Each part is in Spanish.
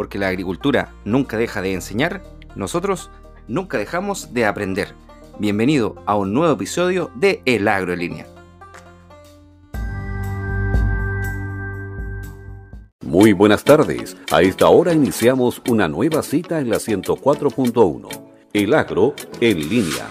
porque la agricultura nunca deja de enseñar, nosotros nunca dejamos de aprender. Bienvenido a un nuevo episodio de El Agro en Línea. Muy buenas tardes. A esta hora iniciamos una nueva cita en la 104.1. El Agro en Línea.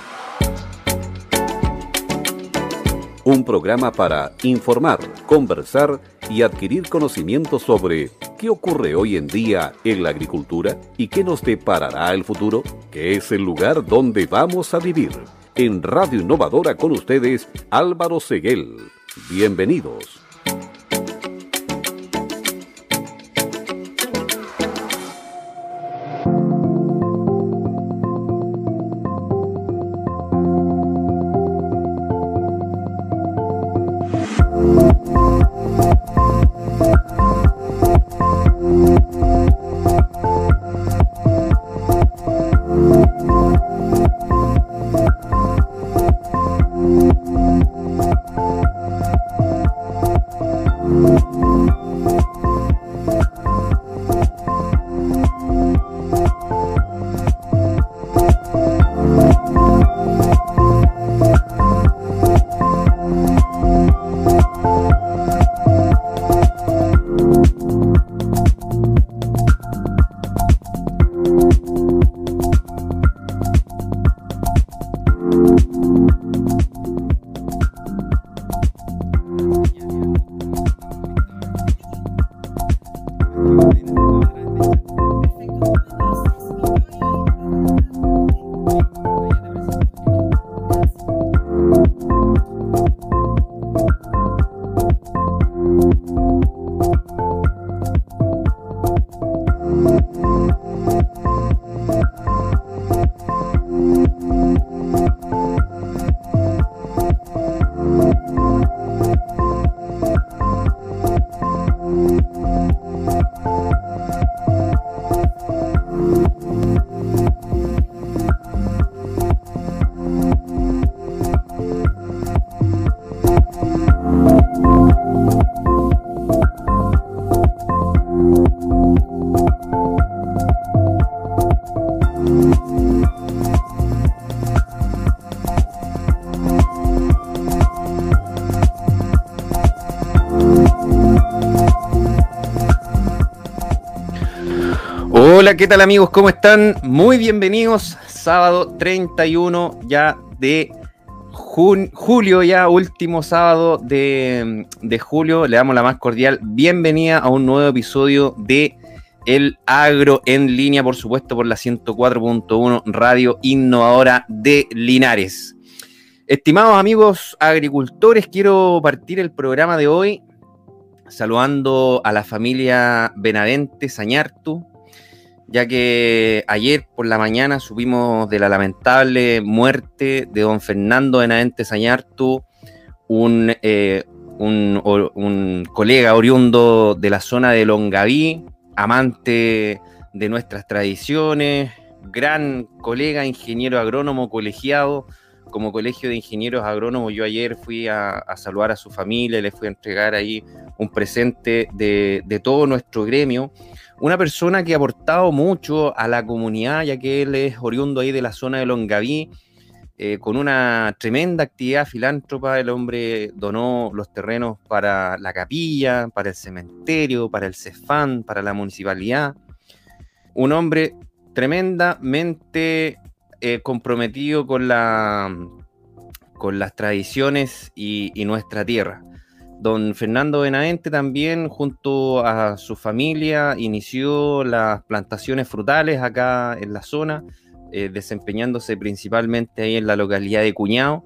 Un programa para informar, conversar y adquirir conocimientos sobre qué ocurre hoy en día en la agricultura y qué nos deparará el futuro, que es el lugar donde vamos a vivir. En Radio Innovadora con ustedes, Álvaro Seguel. Bienvenidos. Hola, ¿qué tal amigos? ¿Cómo están? Muy bienvenidos. Sábado 31 ya de julio, ya último sábado de, de, julio. Le damos la más cordial bienvenida a un nuevo episodio de El Agro en línea, por supuesto, por la 104.1 Radio Innovadora de Linares. Estimados amigos agricultores, quiero partir el programa de hoy saludando a la familia Benavente Sañartu, ya que ayer por la mañana subimos de la lamentable muerte de don Fernando Benavente Sañartu, un, eh, un, colega oriundo de la zona de Longaví, amante de nuestras tradiciones, gran colega, ingeniero agrónomo colegiado. Como colegio de ingenieros agrónomos, yo ayer fui a, saludar a su familia, le fui a entregar ahí un presente de todo nuestro gremio una persona que ha aportado mucho a la comunidad, ya que él es oriundo ahí de la zona de Longaví, eh, con una tremenda actividad filántropa. El hombre donó los terrenos para la capilla, para el cementerio, para el CEFAN, para la municipalidad. Un hombre tremendamente eh, comprometido con, la, con las tradiciones y nuestra tierra. Don Fernando Benavente también, junto a su familia, inició las plantaciones frutales acá en la zona, eh, desempeñándose principalmente ahí en la localidad de Cuñado.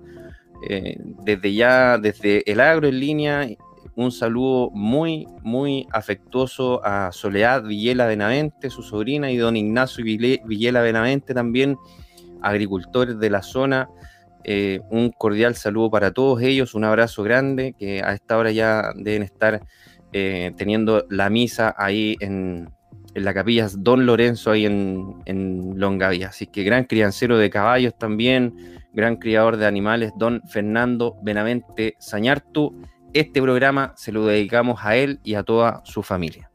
Eh, desde ya, desde el agro en línea, un saludo muy, muy afectuoso a Soledad Villela Benavente, su sobrina, y don Ignacio Villela Benavente también, agricultores de la zona. Eh, un cordial saludo para todos ellos, un abrazo grande, que a esta hora ya deben estar eh, teniendo la misa ahí en, la capilla Don Lorenzo, ahí en, en Longavia. Así que gran criancero de caballos también, gran criador de animales, Don Fernando Benavente Sañartu. Este programa se lo dedicamos a él y a toda su familia.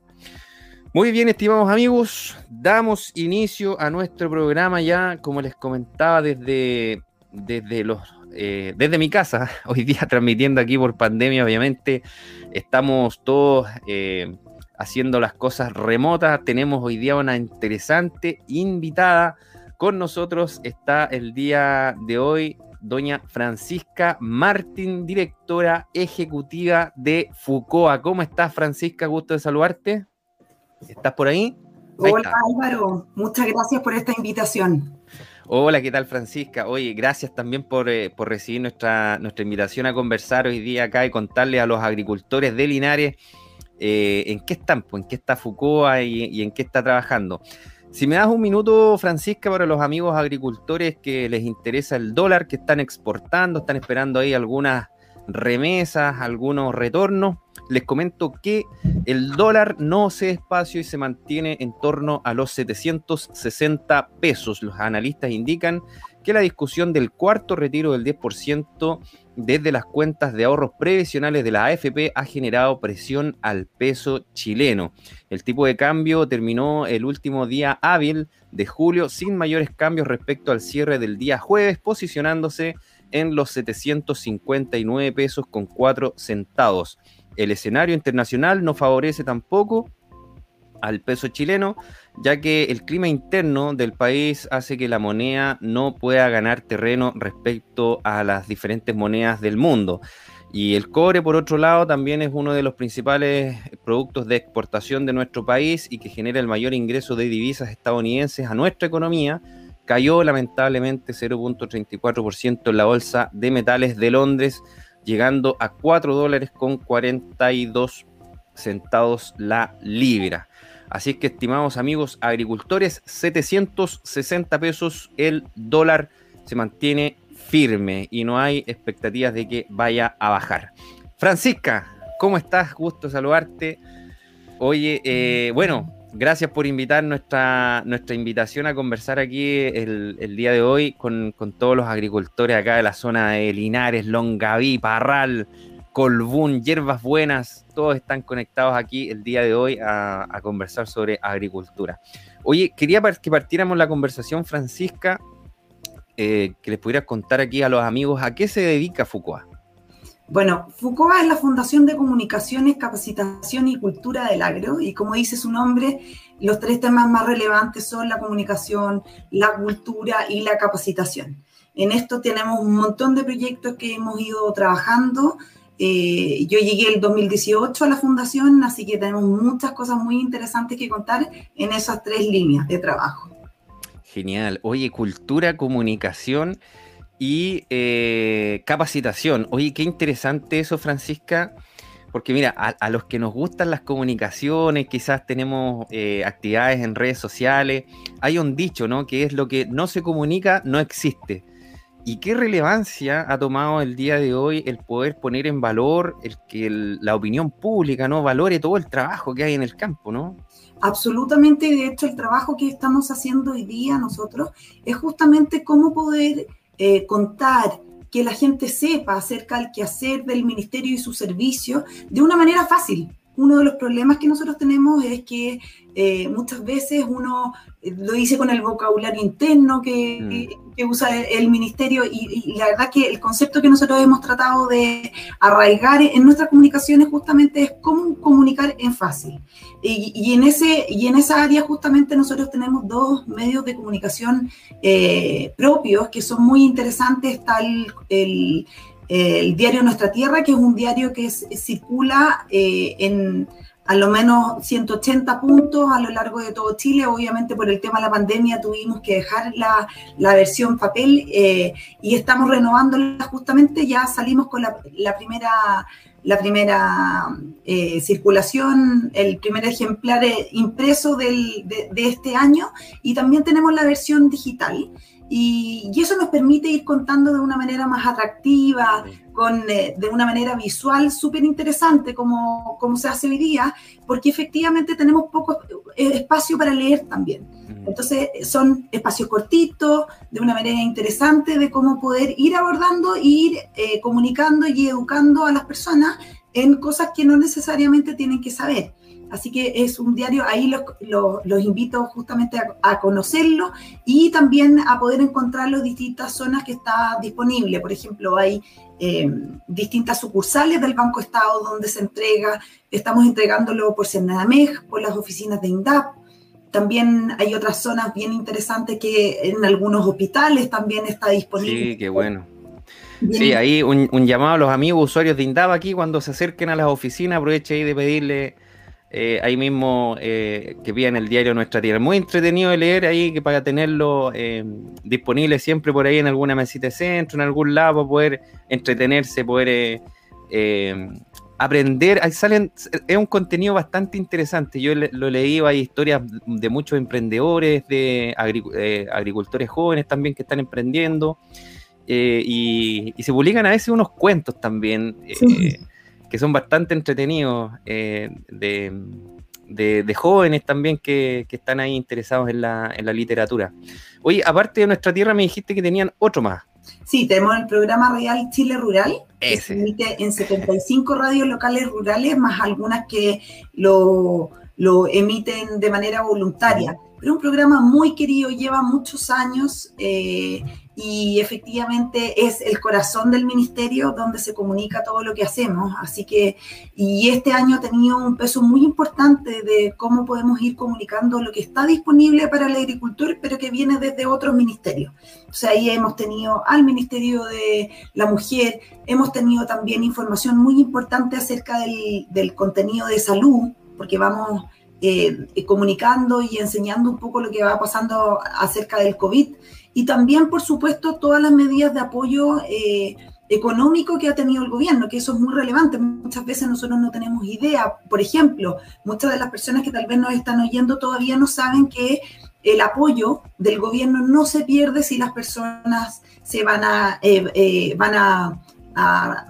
Muy bien, estimados amigos, damos inicio a nuestro programa ya, como les comentaba, desde, desde, los, eh, desde mi casa, hoy día transmitiendo aquí por pandemia, obviamente, estamos todos eh, haciendo las cosas remotas, tenemos hoy día una interesante invitada, con nosotros está el día de hoy doña Francisca Martín, directora ejecutiva de FUCOA. ¿Cómo estás, Francisca? Gusto de saludarte. ¿Estás por ahí? Hola Álvaro, muchas gracias por esta invitación. Hola, ¿qué tal Francisca? Oye, gracias también por, eh, recibir nuestra, nuestra invitación a conversar hoy día acá y contarle a los agricultores de Linares eh, en qué están, pues, en qué está Foucault y, en qué está trabajando. Si me das un minuto, Francisca, para los amigos agricultores que les interesa el dólar, que están exportando, están esperando ahí algunas remesas, algunos retornos les comento que el dólar no se espacio y se mantiene en torno a los 760 pesos. Los analistas indican que la discusión del cuarto retiro del 10% desde las cuentas de ahorros previsionales de la AFP ha generado presión al peso chileno. El tipo de cambio terminó el último día hábil de julio sin mayores cambios respecto al cierre del día jueves, posicionándose en los 759 pesos con 4 centavos el escenario internacional no favorece tampoco al peso chileno, ya que el clima interno del país hace que la moneda no pueda ganar terreno respecto a las diferentes monedas del mundo. Y el cobre, por otro lado, también es uno de los principales productos de exportación de nuestro país y que genera el mayor ingreso de divisas estadounidenses a nuestra economía. Cayó lamentablemente 0.34% en la bolsa de metales de Londres, llegando a 4 dólares con 42 centavos la libra. Así que, estimados amigos agricultores, 760 pesos el dólar se mantiene firme y no hay expectativas de que vaya a bajar. Francisca, ¿cómo estás? Gusto saludarte. Oye, eh, bueno, gracias por invitar nuestra, nuestra invitación a conversar aquí el, día de hoy con, todos los agricultores acá de la zona de Linares, Longaví, Parral, Colbún, Hierbas Buenas, todos están conectados aquí el día de hoy a, conversar sobre agricultura. Oye, quería que partiéramos la conversación, Francisca, eh, que les pudieras contar aquí a los amigos a qué se dedica Foucault. Bueno, Foucault es la Fundación de Comunicaciones, Capacitación y Cultura del Agro, y como dice su nombre, los tres temas más relevantes son la comunicación, la cultura y la capacitación. En esto tenemos un montón de proyectos que hemos ido trabajando. Eh, yo llegué el 2018 a la fundación, así que tenemos muchas cosas muy interesantes que contar en esas tres líneas de trabajo. Genial. Oye, cultura, comunicación y eh, capacitación. Oye, qué interesante eso, Francisca, porque mira, a, los que nos gustan las comunicaciones, quizás tenemos eh, actividades en redes sociales, hay un dicho, ¿no? Que es lo que no se comunica, no existe. ¿Y qué relevancia ha tomado el día de hoy el poder poner en valor el que la opinión pública no valore todo el trabajo que hay en el campo, ¿no? Absolutamente, de hecho el trabajo que estamos haciendo hoy día nosotros es justamente cómo poder eh, contar, que la gente sepa acerca del quehacer del ministerio y su servicio de una manera fácil. Uno de los problemas que nosotros tenemos es que eh, muchas veces uno eh, lo dice con el vocabulario interno que, mm. Usa el, ministerio y, la verdad que el concepto que nosotros hemos tratado de arraigar en nuestras comunicaciones justamente es cómo comunicar en fácil. Y, en, ese, y en esa área justamente nosotros tenemos dos medios de comunicación eh, propios que son muy interesantes. Está el, diario Nuestra Tierra, que es un diario que circula en a lo menos 180 puntos a lo largo de todo Chile. Obviamente por el tema de la pandemia tuvimos que dejar la, la versión papel eh, y estamos renovándola justamente. Ya salimos con la, primera, la primera eh, circulación, el primer ejemplar eh, impreso del, de, de, este año y también tenemos la versión digital. Y, y, eso nos permite ir contando de una manera más atractiva, con, eh, de una manera visual súper interesante como, como, se hace hoy día, porque efectivamente tenemos poco eh, espacio para leer también. Entonces son espacios cortitos, de una manera interesante de cómo poder ir abordando, ir eh, comunicando y educando a las personas en cosas que no necesariamente tienen que saber. Así que es un diario, ahí los, invito justamente a, conocerlo y también a poder encontrarlo en distintas zonas que está disponible. Por ejemplo, hay eh, distintas sucursales del Banco Estado donde se entrega, estamos entregándolo por Senadamej, por las oficinas de INDAP. También hay otras zonas bien interesantes que en algunos hospitales también está disponible. Sí, qué bueno. Sí, ahí un, un, llamado a los amigos usuarios de INDAP aquí cuando se acerquen a las oficinas, aproveche ahí de pedirle eh, ahí mismo eh, que en el diario Nuestra Tierra. Muy entretenido de leer ahí que para tenerlo eh, disponible siempre por ahí en alguna mesita de centro, en algún lado, para poder entretenerse, poder eh, aprender. Ahí salen, es un contenido bastante interesante. Yo lo leí, hay historias de muchos emprendedores, de agricultores jóvenes también que están emprendiendo. Y, se publican a veces unos cuentos también que son bastante entretenidos, eh, de, jóvenes también que, están ahí interesados en la, literatura. Oye, aparte de nuestra tierra, me dijiste que tenían otro más. Sí, tenemos el programa Real Chile Rural, que se emite en 75 radios locales rurales, más algunas que lo, lo emiten de manera voluntaria. Pero un programa muy querido, lleva muchos años eh, y efectivamente es el corazón del ministerio donde se comunica todo lo que hacemos. Así que, y este año ha tenido un peso muy importante de cómo podemos ir comunicando lo que está disponible para el agricultor, pero que viene desde otros ministerios. O sea, ahí hemos tenido al Ministerio de la Mujer, hemos tenido también información muy importante acerca del, contenido de salud, porque vamos eh, comunicando y enseñando un poco lo que va pasando acerca del COVID y también, por supuesto, todas las medidas de apoyo eh, económico que ha tenido el gobierno, que eso es muy relevante. Muchas veces nosotros no tenemos idea. Por ejemplo, muchas de las personas que tal vez nos están oyendo todavía no saben que el apoyo del gobierno no se pierde si las personas se van a, eh, eh, van a,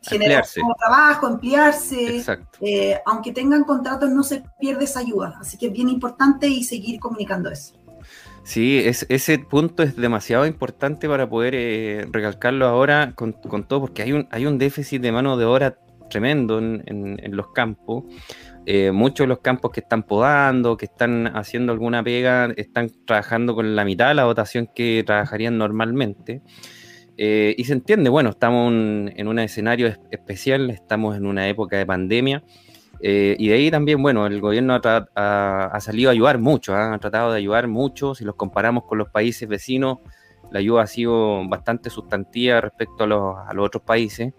generar trabajo, emplearse. aunque tengan contratos, no se pierde esa ayuda. Así que es bien importante y seguir comunicando eso. Sí, ese punto es demasiado importante para poder eh, recalcarlo ahora con, todo, porque hay un, hay un déficit de mano de obra tremendo en, los campos. Eh, muchos de los campos que están podando, que están haciendo alguna pega, están trabajando con la mitad de la dotación que trabajarían normalmente. Eh, y se entiende, bueno, estamos en un escenario especial, estamos en una época de pandemia eh, y de ahí también, bueno, el gobierno ha, salido a ayudar mucho, ¿ah? ha tratado de ayudar mucho. Si los comparamos con los países vecinos, la ayuda ha sido bastante sustantiva respecto a los, otros países.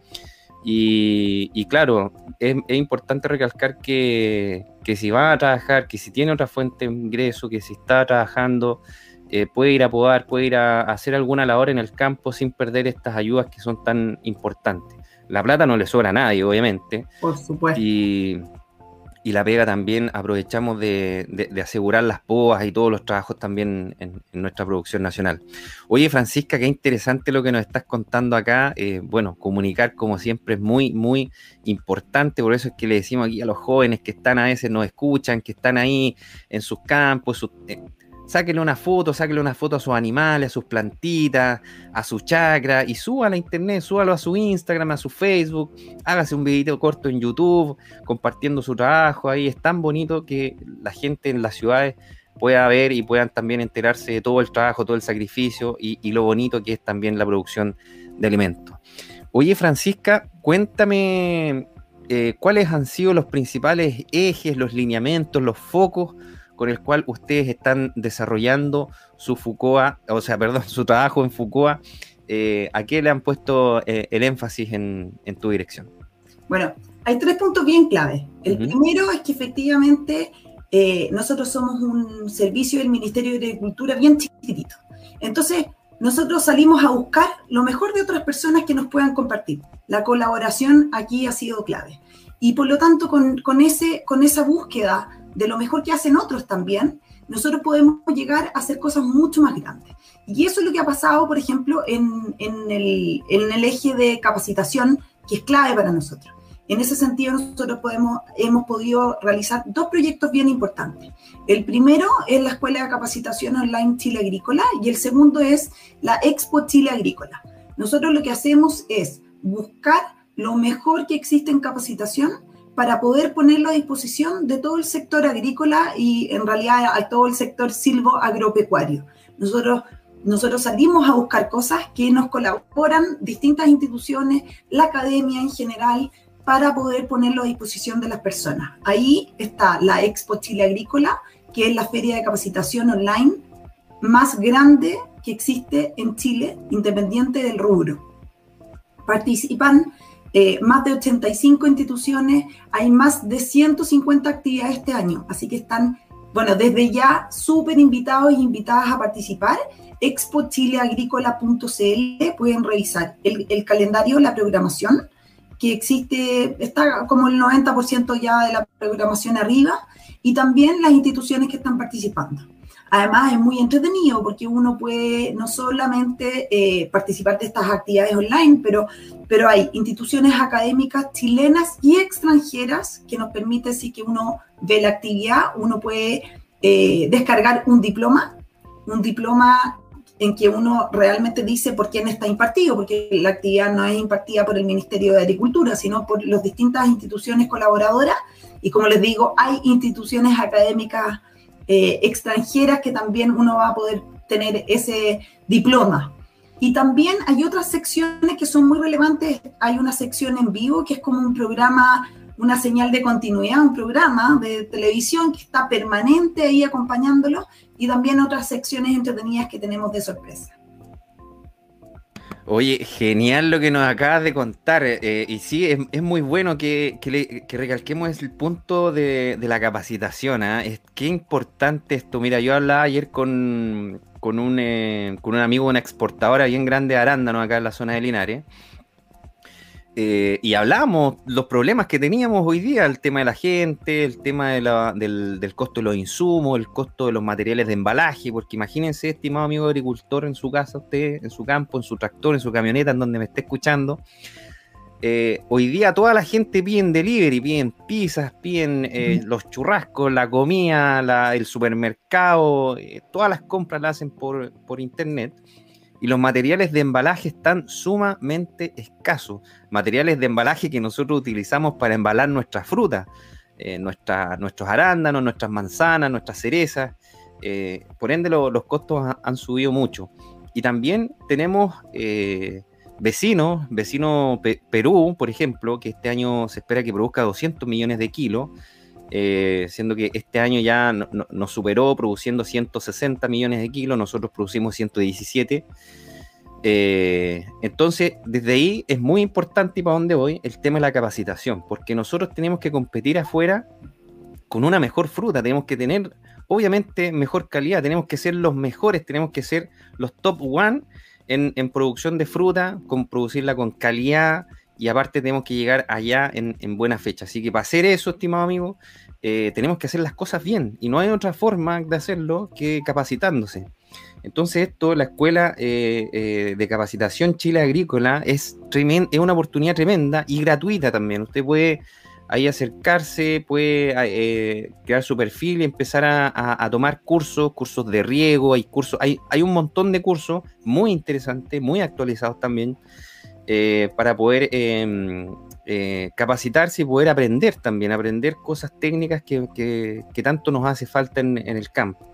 Y, claro, es, importante recalcar que, si va a trabajar, que si tiene otra fuente de ingreso, que si está trabajando, eh, puede ir a podar, puede ir a hacer alguna labor en el campo sin perder estas ayudas que son tan importantes. La plata no le sobra a nadie, obviamente. Por supuesto. Y, la pega también aprovechamos de, asegurar las poas y todos los trabajos también en, nuestra producción nacional. Oye, Francisca, qué interesante lo que nos estás contando acá. Eh, bueno, comunicar como siempre es muy, muy importante. Por eso es que le decimos aquí a los jóvenes que están a veces, nos escuchan, que están ahí en sus campos, sus, eh, sáquenle una foto, sáquenle una foto a sus animales, a sus plantitas, a su chacra y súbalo a internet, súbalo a su Instagram, a su Facebook, hágase un videito corto en YouTube compartiendo su trabajo ahí. Es tan bonito que la gente en las ciudades pueda ver y puedan también enterarse de todo el trabajo, todo el sacrificio y, lo bonito que es también la producción de alimentos. Oye, Francisca, cuéntame eh, cuáles han sido los principales ejes, los lineamientos, los focos con el cual ustedes están desarrollando su FUCOA, o sea, perdón, su trabajo en FUCOA. Eh, ¿A qué le han puesto eh, el énfasis en, tu dirección? Bueno, hay tres puntos bien claves. El primero es que efectivamente eh, nosotros somos un servicio del Ministerio de Agricultura bien chiquitito. Entonces, nosotros salimos a buscar lo mejor de otras personas que nos puedan compartir. La colaboración aquí ha sido clave. Y por lo tanto, con, con ese, con esa búsqueda de lo mejor que hacen otros también, nosotros podemos llegar a hacer cosas mucho más grandes. Y eso es lo que ha pasado, por ejemplo, en, el, eje de capacitación, que es clave para nosotros. En ese sentido, nosotros hemos podido realizar dos proyectos bien importantes. El primero es la Escuela de Capacitación Online Chile Agrícola y el segundo es la Expo Chile Agrícola. Nosotros lo que hacemos es buscar lo mejor que existe en capacitación para poder ponerlo a disposición de todo el sector agrícola y en realidad a todo el sector silvo agropecuario. Nosotros, nosotros salimos a buscar cosas que nos colaboran distintas instituciones, la academia en general, para poder ponerlo a disposición de las personas. Ahí está la Expo Chile Agrícola, que es la feria de capacitación online más grande que existe en Chile, independiente del rubro. Participan eh, más de 85 instituciones, hay más de 150 actividades este año, así que están, bueno, desde ya súper invitados e invitadas a participar. expochileagrícola.cl pueden revisar el, el calendario, la programación, que existe, está como el 90% ya de la programación arriba, y también las instituciones que están participando. Además es muy entretenido porque uno puede no solamente eh, participar de estas actividades online, pero, pero hay instituciones académicas chilenas y extranjeras que nos permiten, si que uno ve la actividad, uno puede eh, descargar un diploma, un diploma en que uno realmente dice por quién está impartido, porque la actividad no es impartida por el Ministerio de Agricultura, sino por las distintas instituciones colaboradoras. Y como les digo, hay instituciones académicas eh, extranjeras que también uno va a poder tener ese diploma. Y también hay otras secciones que son muy relevantes. Hay una sección en vivo que es como un programa, una señal de continuidad, un programa de televisión que está permanente ahí acompañándolo y también otras secciones entretenidas que tenemos de sorpresa. Oye, genial lo que nos acabas de contar. Eh, y sí, es, muy bueno que, recalquemos el punto de, la capacitación. ¿ah? Es, qué importante esto. Mira, yo hablaba ayer con, con, un, eh, con un amigo, una exportadora bien grande de arándano acá en la zona de Linares. Eh, y hablamos los problemas que teníamos hoy día, el tema de la gente, el tema del, costo de los insumos, el costo de los materiales de embalaje, porque imagínense, estimado amigo agricultor, en su casa, usted, en su campo, en su tractor, en su camioneta, en donde me esté escuchando, eh, hoy día toda la gente pide en delivery, piden pizzas, piden eh, los churrascos, la comida, el supermercado, todas las compras las hacen por, por internet y los materiales de embalaje están sumamente escasos. Materiales de embalaje que nosotros utilizamos para embalar nuestras frutas, eh, nuestros arándanos, nuestras manzanas, nuestras cerezas. Eh, por ende, los costos han subido mucho. Y también tenemos eh, vecinos, vecino Perú, por ejemplo, que este año se espera que produzca 200 millones de kilos. Siendo que este año ya nos superó produciendo 160 millones de kilos, nosotros producimos 117. Eh, entonces, desde ahí es muy importante y para dónde voy el tema de la capacitación, porque nosotros tenemos que competir afuera con una mejor fruta, tenemos que tener, obviamente, mejor calidad, tenemos que ser los mejores, tenemos que ser los top one en, producción de fruta, con producirla con calidad y aparte tenemos que llegar allá en, buena fecha. Así que para hacer eso, estimado amigo, eh, tenemos que hacer las cosas bien y no hay otra forma de hacerlo que capacitándose. Entonces, esto, la Escuela eh, eh, de Capacitación Chile Agrícola es, es una oportunidad tremenda y gratuita también. Usted puede ahí acercarse, puede crear su perfil y empezar a, tomar cursos, cursos de riego, hay cursos, hay, hay un montón de cursos muy interesantes, muy actualizados también, para poder em, capacitarse y poder aprender también, aprender cosas técnicas que, tanto nos hace falta en el campo.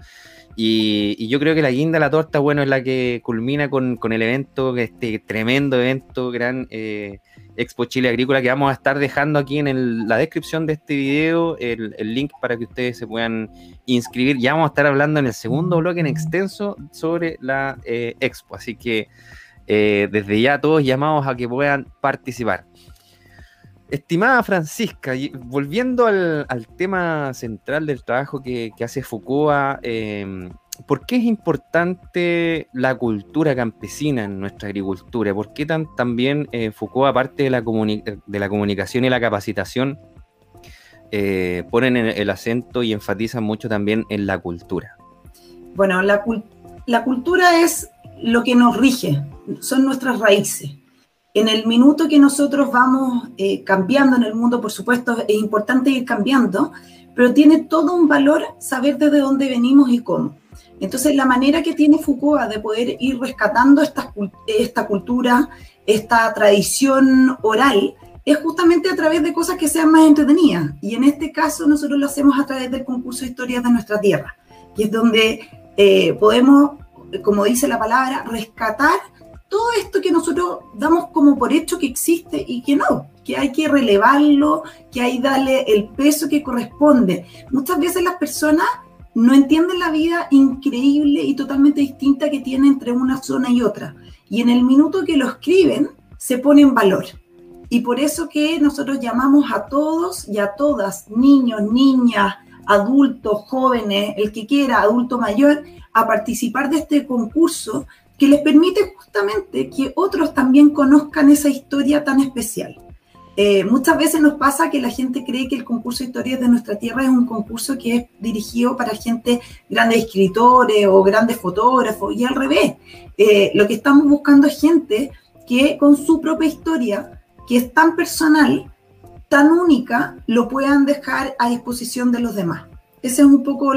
Y, yo creo que la guinda la torta, bueno, es la que culmina con, el evento, este tremendo evento, gran eh, Expo Chile Agrícola, que vamos a estar dejando aquí en la descripción de este video, el, link para que ustedes se puedan inscribir. Ya vamos a estar hablando en el segundo bloque en extenso sobre la eh, Expo, así que eh, desde ya todos llamados a que puedan participar. Estimada Francisca, volviendo al, tema central del trabajo que, hace Foucault, em, ¿por qué es importante la cultura campesina en nuestra agricultura? ¿Por qué también eh, Foucault, aparte de la, comunicación y la capacitación, eh, ponen el, acento y enfatizan mucho también en la cultura? Bueno, la cultura es lo que nos rige, son nuestras raíces en el minuto que nosotros vamos eh, cambiando en el mundo, por supuesto, es importante ir cambiando, pero tiene todo un valor saber desde dónde venimos y cómo. Entonces, la manera que tiene Foucault de poder ir rescatando esta, cultura, esta tradición oral, es justamente a través de cosas que sean más entretenidas. Y en este caso nosotros lo hacemos a través del concurso de historias de nuestra tierra, que es donde eh, podemos, como dice la palabra, rescatar todo esto que nosotros damos como por hecho que existe y que no, que hay que relevarlo, que hay que darle el peso que corresponde. Muchas veces las personas no entienden la vida increíble y totalmente distinta que tiene entre una zona y otra. Y en el minuto que lo escriben, se pone en valor. Y por eso que nosotros llamamos a todos y a todas, niños, niñas, adultos, jóvenes, el que quiera, adulto mayor, a participar de este concurso que les permite justamente que otros también conozcan esa historia tan especial. Eh, muchas veces nos pasa que la gente cree que el concurso de historias de nuestra tierra es un concurso que es dirigido para gente, grandes escritores o grandes fotógrafos, y al revés. Eh, lo que estamos buscando es gente que con su propia historia, que es tan personal, tan única, lo puedan dejar a disposición de los demás. Esa es un poco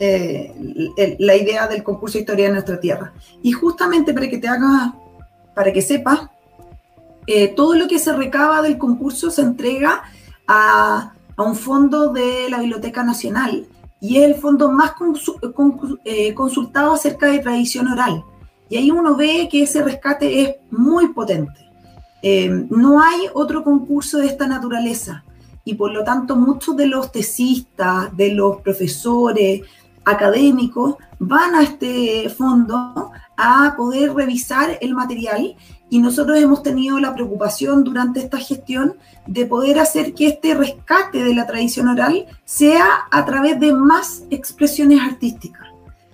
eh, la idea del concurso de historia de nuestra tierra. Y justamente para que te hagas, para que sepas, eh, todo lo que se recaba del concurso se entrega a, un fondo de la Biblioteca Nacional y es el fondo más eh, consultado acerca de tradición oral. Y ahí uno ve que ese rescate es muy potente. Eh, no hay otro concurso de esta naturaleza y por lo tanto muchos de los tesistas, de los profesores, académicos van a este fondo a poder revisar el material y nosotros hemos tenido la preocupación durante esta gestión de poder hacer que este rescate de la tradición oral sea a través de más expresiones artísticas,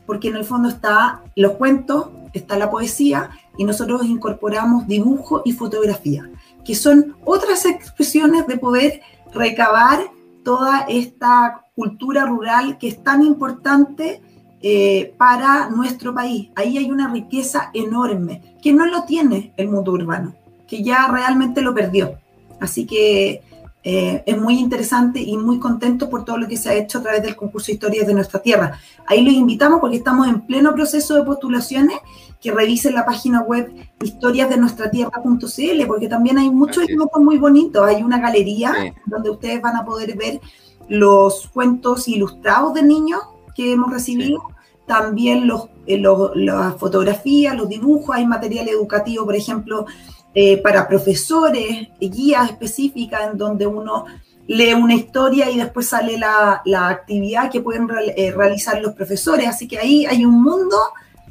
porque en el fondo está los cuentos, está la poesía y nosotros incorporamos dibujo y fotografía, que son otras expresiones de poder recabar toda esta cultura rural que es tan importante eh, para nuestro país. Ahí hay una riqueza enorme que no lo tiene el mundo urbano, que ya realmente lo perdió. Así que eh, es muy interesante y muy contento por todo lo que se ha hecho a través del concurso de historias de nuestra tierra. Ahí los invitamos porque estamos en pleno proceso de postulaciones, que revisen la página web historiasdenuestratierra.cl, porque también hay muchos elementos muy bonitos. Hay una galería donde ustedes van a poder ver los cuentos ilustrados de niños que hemos recibido, también los, eh, las fotografías, los dibujos, hay material educativo, por ejemplo, eh, para profesores, guías específicas en donde uno lee una historia y después sale la, la actividad que pueden eh, realizar los profesores. Así que ahí hay un mundo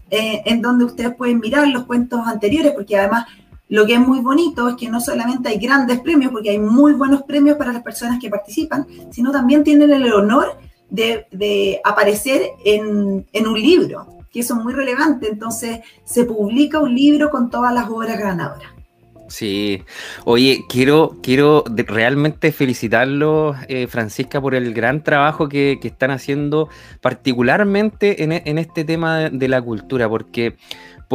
en donde ustedes pueden mirar los cuentos anteriores, porque además lo que es muy bonito es que no solamente hay grandes premios, porque hay muy buenos premios para las personas que participan, sino también tienen el honor de, aparecer en, un libro, que eso es muy relevante. Entonces, se publica un libro con todas las obras ganadoras. Sí, oye, quiero, quiero realmente felicitarlos, eh, Francisca, por el gran trabajo que, están haciendo, particularmente en, en, este tema de la cultura, porque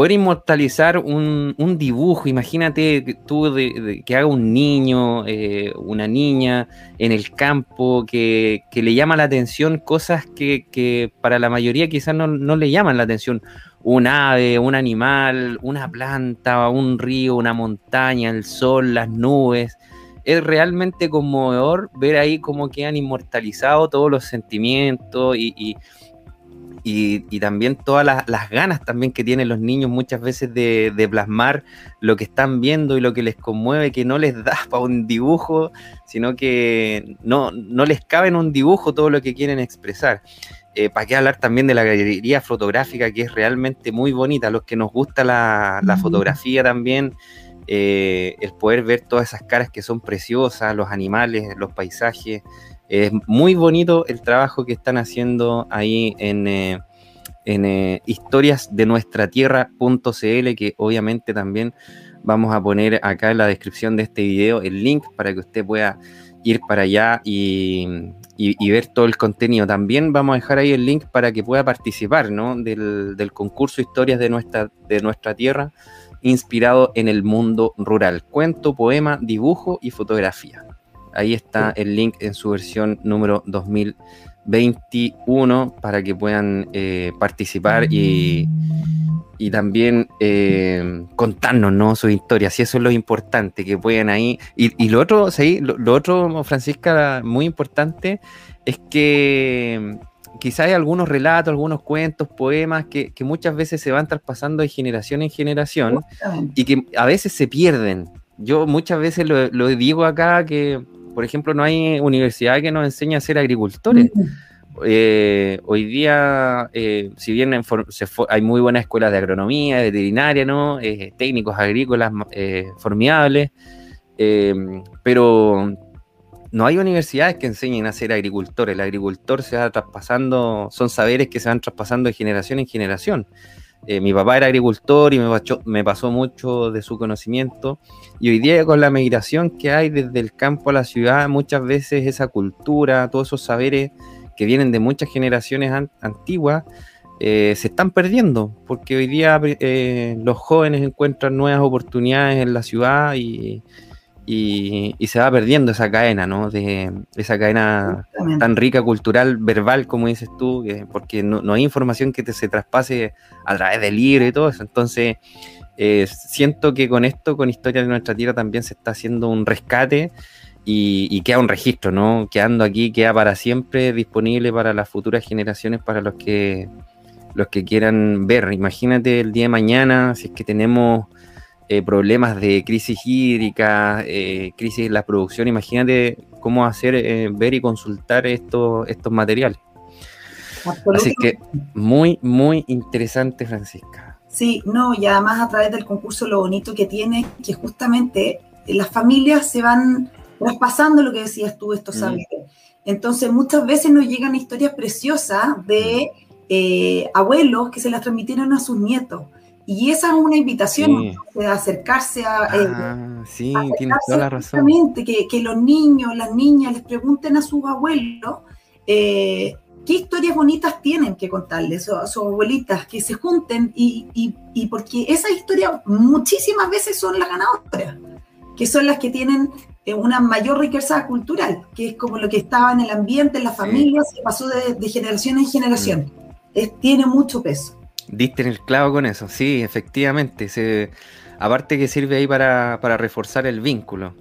poder inmortalizar un, dibujo, imagínate tú que haga un niño, eh, una niña en el campo, que, le llama la atención cosas que, para la mayoría quizás no, le llaman la atención. Un ave, un animal, una planta, un río, una montaña, el sol, las nubes. Es realmente conmovedor ver ahí cómo quedan inmortalizados todos los sentimientos y, también todas las, ganas también que tienen los niños muchas veces de, plasmar lo que están viendo y lo que les conmueve, que no les da para un dibujo, sino que no, no les cabe en un dibujo todo lo que quieren expresar. Eh, ¿Para qué hablar también de la galería fotográfica que es realmente muy bonita? A los que nos gusta la, fotografía también, eh, el poder ver todas esas caras que son preciosas, los animales, los paisajes. Es muy bonito el trabajo que están haciendo ahí en, eh, en eh, historias de nuestra tierra.cl, que obviamente también vamos a poner acá en la descripción de este video el link para que usted pueda ir para allá y, ver todo el contenido. También vamos a dejar ahí el link para que pueda participar ¿no? del, del, concurso Historias de nuestra, de nuestra tierra, inspirado en el mundo rural. Cuento, poema, dibujo y fotografía. Ahí está el link en su versión número 2000 21 para que puedan eh, participar y, y también eh, contarnos ¿no? sus historias. Y eso es lo importante, que puedan ahí. Y, lo otro, ¿sí? lo, otro, Francisca, muy importante, es que quizás hay algunos relatos, algunos cuentos, poemas que, muchas veces se van traspasando de generación en generación y que a veces se pierden. Yo muchas veces lo, lo digo acá que por ejemplo, no hay universidad que nos enseñe a ser agricultores. Eh, hoy día, eh, si bien hay muy buenas escuelas de agronomía, de veterinaria, ¿no? Eh, técnicos agrícolas formidables, pero no hay universidades que enseñen a ser agricultores. El agricultor se va traspasando, son saberes que se van traspasando de generación en generación. Eh, mi papá era agricultor y me pasó, mucho de su conocimiento. Y hoy día con la migración que hay desde el campo a la ciudad, muchas veces esa cultura, todos esos saberes que vienen de muchas generaciones antiguas, eh, se están perdiendo, porque hoy día eh, los jóvenes encuentran nuevas oportunidades en la ciudad y, y, se va perdiendo esa cadena, ¿no? De esa cadena tan rica cultural, verbal, como dices tú, porque no, hay información que te se traspase a través del libro y todo eso. Entonces, eh, siento que con esto, con Historia de nuestra tierra, también se está haciendo un rescate y, queda un registro, ¿no? Quedando aquí, queda para siempre disponible para las futuras generaciones, para los que los que quieran ver. Imagínate el día de mañana, si es que tenemos eh, problemas de crisis hídrica, eh, crisis en la producción. Imagínate cómo hacer, eh, ver y consultar estos, estos materiales. Así que muy, muy interesante, Francisca. Sí, no, y además a través del concurso lo bonito que tiene, que justamente las familias se van traspasando lo que decías tú, estos mm. saberes. Entonces muchas veces nos llegan historias preciosas de abuelos que se las transmitieron a sus nietos. Y esa es una invitación de acercarse a... Eh, ah, sí, tienes toda la razón. Que, que, los niños, las niñas les pregunten a sus abuelos eh, qué historias bonitas tienen que contarles a, sus abuelitas, que se junten y, y, y, porque esas historias muchísimas veces son las ganadoras, que son las que tienen eh, una mayor riqueza cultural, que es como lo que estaba en el ambiente, en las familias, y pasó de, generación en generación. Mm. tiene mucho peso. Diste en el clavo con eso, sí, efectivamente. Se, aparte que sirve ahí para, reforzar el vínculo.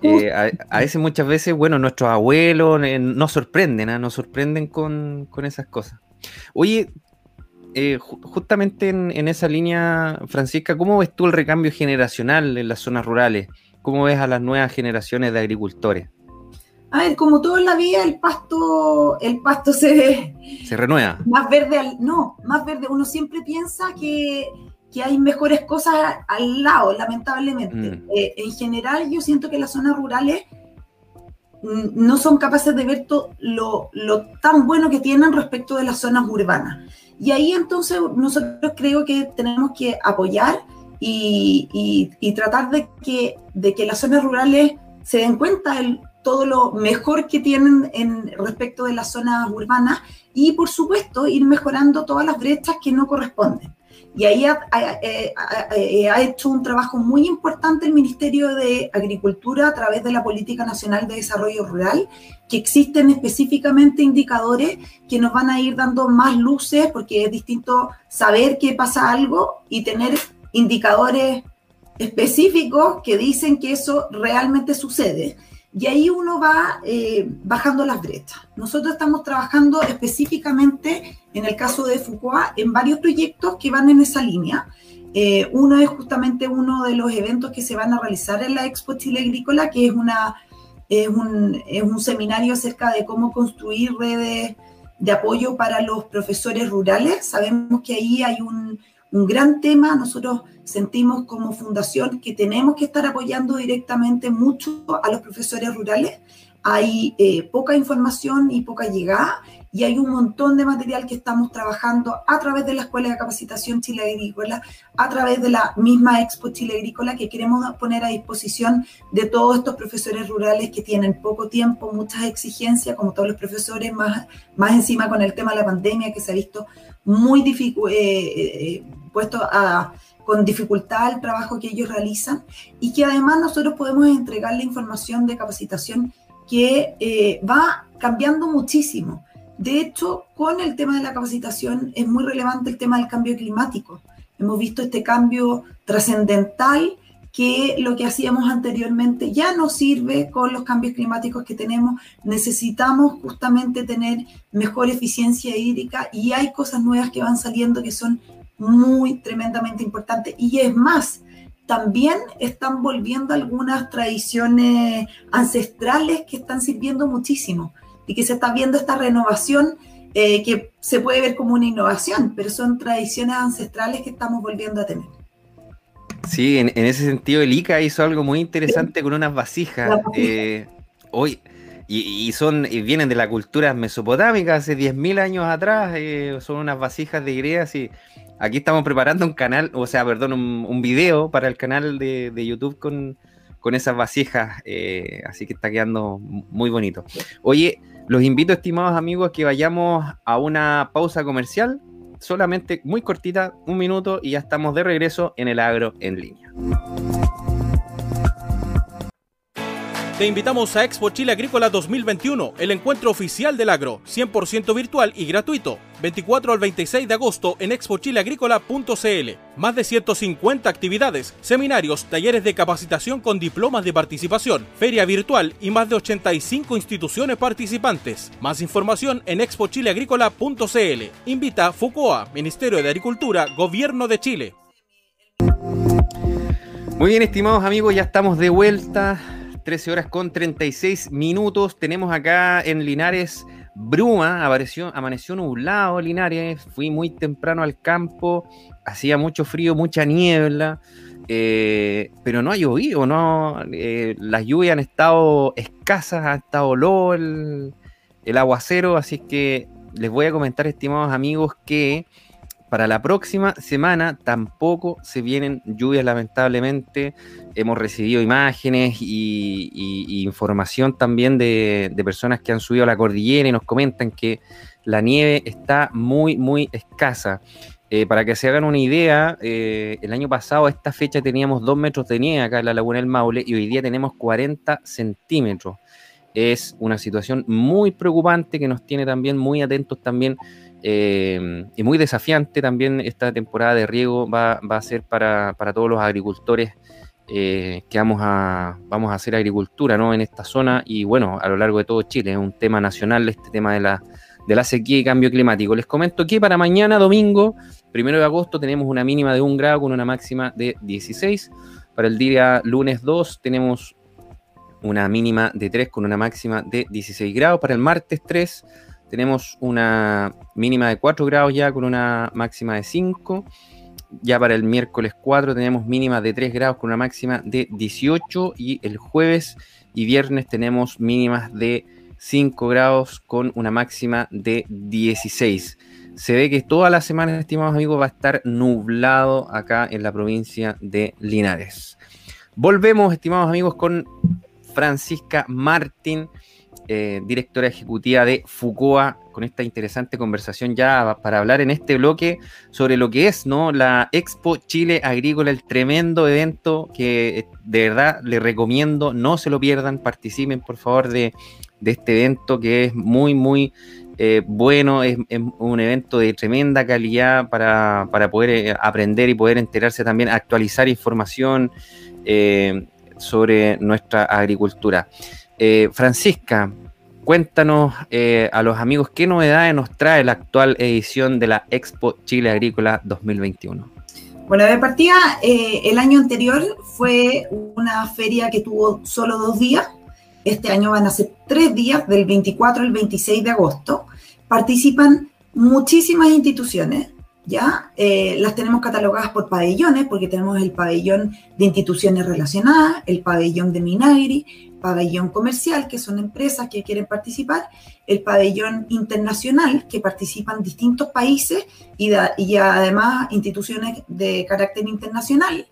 Eh, a, veces, muchas veces, bueno, nuestros abuelos eh, nos sorprenden, ¿ah? nos sorprenden con, esas cosas. Oye, eh, justamente en, esa línea, Francisca, ¿cómo ves tú el recambio generacional en las zonas rurales? ¿Cómo ves a las nuevas generaciones de agricultores? A ver, como todo en la vida, el pasto, el pasto se. Se renueva. Más verde, al, no, más verde. Uno siempre piensa que, hay mejores cosas al lado, lamentablemente. Mm. Eh, en general, yo siento que las zonas rurales mm, no son capaces de ver todo lo, tan bueno que tienen respecto de las zonas urbanas. Y ahí entonces nosotros creo que tenemos que apoyar y, y tratar de que, de que las zonas rurales se den cuenta del todo lo mejor que tienen en respecto de las zonas urbanas y, por supuesto, ir mejorando todas las brechas que no corresponden. Y ahí ha, hecho un trabajo muy importante el Ministerio de Agricultura a través de la Política Nacional de Desarrollo Rural, que existen específicamente indicadores que nos van a ir dando más luces, porque es distinto saber que pasa algo y tener indicadores específicos que dicen que eso realmente sucede. Y ahí uno va eh, bajando las brechas. Nosotros estamos trabajando específicamente, en el caso de Foucault, en varios proyectos que van en esa línea. Eh, uno es justamente uno de los eventos que se van a realizar en la Expo Chile Agrícola, que es, una, es, un, es un seminario acerca de cómo construir redes de apoyo para los profesores rurales. Sabemos que ahí hay un, un gran tema. Nosotros sentimos como fundación que tenemos que estar apoyando directamente mucho a los profesores rurales. Hay eh, poca información y poca llegada y hay un montón de material que estamos trabajando a través de la Escuela de Capacitación Chile Agrícola, a través de la misma Expo Chile Agrícola que queremos poner a disposición de todos estos profesores rurales que tienen poco tiempo, muchas exigencias, como todos los profesores, más, más encima con el tema de la pandemia que se ha visto muy difícil, eh, eh, puesto a, con dificultad el trabajo que ellos realizan y que además nosotros podemos entregar la información de capacitación que eh, va cambiando muchísimo. de hecho, con el tema de la capacitación es muy relevante el tema del cambio climático. Hemos visto este cambio trascendental que lo que hacíamos anteriormente ya no sirve con los cambios climáticos que tenemos. Necesitamos justamente tener mejor eficiencia hídrica y hay cosas nuevas que van saliendo que son muy tremendamente importantes. Y es más, también están volviendo algunas tradiciones ancestrales que están sirviendo muchísimo y que se está viendo esta renovación eh, que se puede ver como una innovación, pero son tradiciones ancestrales que estamos volviendo a tener. Sí, en, ese sentido el ICA hizo algo muy interesante con unas vasijas. Eh, hoy, y, son, vienen de la cultura mesopotámica, hace 10.000 años atrás, eh, son unas vasijas de greas y aquí estamos preparando un canal, o sea, perdón, un, video para el canal de, YouTube con, esas vasijas, eh, así que está quedando muy bonito. Oye, los invito, estimados amigos, que vayamos a una pausa comercial solamente muy cortita, un minuto y ya estamos de regreso en el agro en línea. Te invitamos a Expo Chile Agrícola 2021, el encuentro oficial del agro, 100% virtual y gratuito. 24 al 26 de agosto en expochileagrícola.cl. Más de 150 actividades, seminarios, talleres de capacitación con diplomas de participación, feria virtual y más de 85 instituciones participantes. Más información en expochileagrícola.cl. Invita FUCOA, Ministerio de Agricultura, Gobierno de Chile. Muy bien, estimados amigos, ya estamos de vuelta 13 horas con 36 minutos. Tenemos acá en Linares bruma, apareció, amaneció nublado Linares. Fui muy temprano al campo, hacía mucho frío, mucha niebla. Eh, pero no ha llovido, no, eh, las lluvias han estado escasas, ha estado low el, el aguacero, así que les voy a comentar, estimados amigos, que para la próxima semana tampoco se vienen lluvias, lamentablemente. Hemos recibido imágenes y, información también de, personas que han subido a la cordillera y nos comentan que la nieve está muy, muy escasa. Eh, para que se hagan una idea, eh, el año pasado a esta fecha teníamos 2 metros de nieve acá en la Laguna del Maule y hoy día tenemos 40 centímetros. Es una situación muy preocupante que nos tiene también muy atentos también eh, y muy desafiante también esta temporada de riego va, a ser para, todos los agricultores eh, que vamos a, vamos a hacer agricultura ¿no? en esta zona y bueno, a lo largo de todo Chile. Es un tema nacional este tema de la, de la sequía y cambio climático. Les comento que para mañana, domingo, primero de agosto, tenemos una mínima de 1 grado con una máxima de 16. Para el día lunes 2 tenemos una mínima de 3 con una máxima de 16 grados. Para el martes 3 tenemos una mínima de 4 grados ya con una máxima de 5. Ya para el miércoles 4 tenemos mínima de 3 grados con una máxima de 18. Y el jueves y viernes tenemos mínimas de 5 grados con una máxima de 16. Se ve que toda la semana, estimados amigos, va a estar nublado acá en la provincia de Linares. Volvemos, estimados amigos, con Francisca Martín eh, directora ejecutiva de FUCOA, con esta interesante conversación ya para hablar en este bloque sobre lo que es ¿no? la Expo Chile Agrícola, el tremendo evento que eh, de verdad le recomiendo, no se lo pierdan, participen por favor de, este evento que es muy, muy eh, bueno, es, un evento de tremenda calidad para, poder aprender y poder enterarse también, actualizar información sobre nuestra agricultura. Eh, Francisca, cuéntanos eh, a los amigos qué novedades nos trae la actual edición de la Expo Chile Agrícola 2021. Bueno, de partida, eh, el año anterior fue una feria que tuvo solo dos días. Este año van a ser tres días, del 24 al 26 de agosto. Participan muchísimas instituciones, ¿ya? las tenemos catalogadas por pabellones, porque tenemos el pabellón de instituciones relacionadas, el pabellón de Minagri, pabellón comercial, que son empresas que quieren participar, el pabellón internacional, que participan distintos países y, además instituciones de carácter internacional.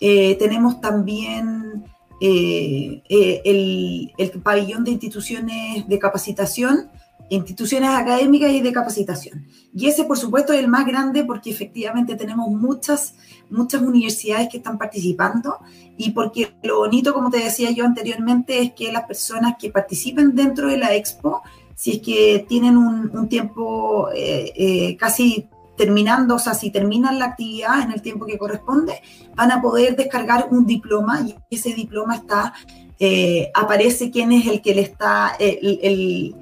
Eh, tenemos también eh, eh, el, el, pabellón de instituciones de capacitación, instituciones académicas y de capacitación. Y ese, por supuesto, es el más grande porque efectivamente tenemos muchas, muchas universidades que están participando y porque lo bonito, como te decía yo anteriormente, es que las personas que participen dentro de la expo si es que tienen un, tiempo casi terminando, o sea, si terminan la actividad en el tiempo que corresponde, van a poder descargar un diploma y ese diploma está, eh, aparece quién es el que le está, el, el,